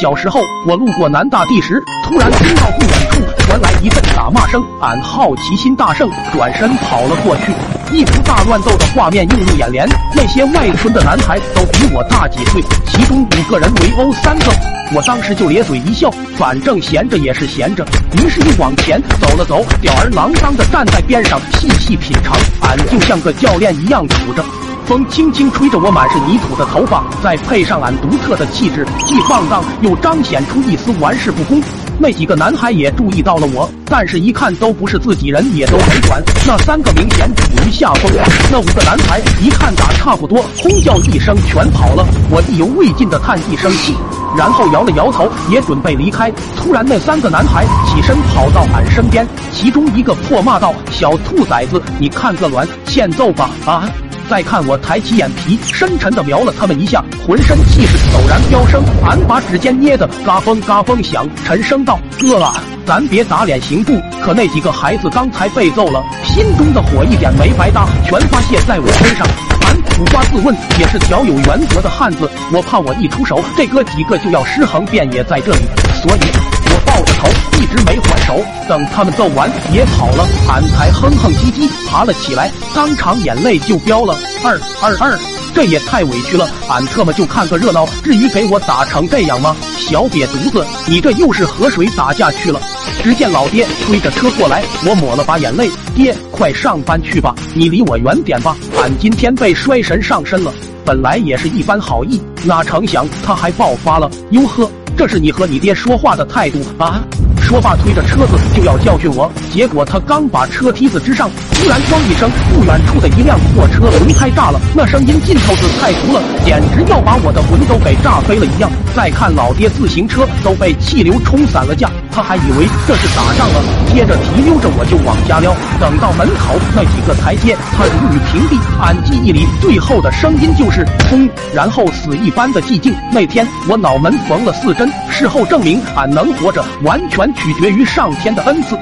小时候，我路过南大地时，突然听到不远处传来一阵打骂声，俺好奇心大盛，转身跑了过去。一幅大乱斗的画面映入眼帘，那些外村的男孩都比我大几岁，其中五个人围殴三个，我当时就咧嘴一笑，反正闲着也是闲着。于是又往前走了走，吊儿郎当的站在边上细细品尝，俺就像个教练一样杵着。风轻轻吹着我满是泥土的头发，再配上俺独特的气质，既放荡又彰显出一丝玩世不恭。那几个男孩也注意到了我，但是一看都不是自己人，也都没管。那三个明显处于下风，那五个男孩一看打差不多，轰叫一声全跑了。我意犹未尽的叹一声气，然后摇了摇头，也准备离开。突然，那三个男孩起身跑到俺身边，其中一个破骂道：“小兔崽子，你看个卵，欠揍吧！”啊！再看我抬起眼皮，深沉的瞄了他们一下，浑身气势陡然飙升，俺把指尖捏得嘎嘣嘎嘣响，沉声道：“哥啊，咱别打脸行不？”可那几个孩子刚才被揍了，心中的火一点没白搭，全发泄在我身上。俺苦瓜自问也是条有原则的汉子，我怕我一出手，这哥几个就要尸横遍野在这里，所以。抱着头一直没还手，等他们揍完也跑了，俺才哼哼唧唧爬了起来，当场眼泪就飙了。二二二，这也太委屈了，俺特么就看个热闹，至于给我打成这样吗？小瘪犊子，你这又是和谁打架去了？只见老爹推着车过来，我抹了把眼泪，爹，快上班去吧，你离我远点吧，俺今天被衰神上身了。本来也是一番好意，哪成想他还爆发了，哟呵。这是你和你爹说话的态度啊！说罢，推着车子就要教训我，结果他刚把车梯子支上，突然“咣”一声，不远处的一辆货车轮胎炸了，那声音劲头子太足了，简直要把我的魂都给炸飞了一样。再看老爹自行车都被气流冲散了架。他还以为这是打仗了，接着提溜着我就往家撩。等到门口那几个台阶，他如履平地。俺记忆里最后的声音就是“轰”，然后死一般的寂静。那天我脑门缝了四针，事后证明俺能活着，完全取决于上天的恩赐。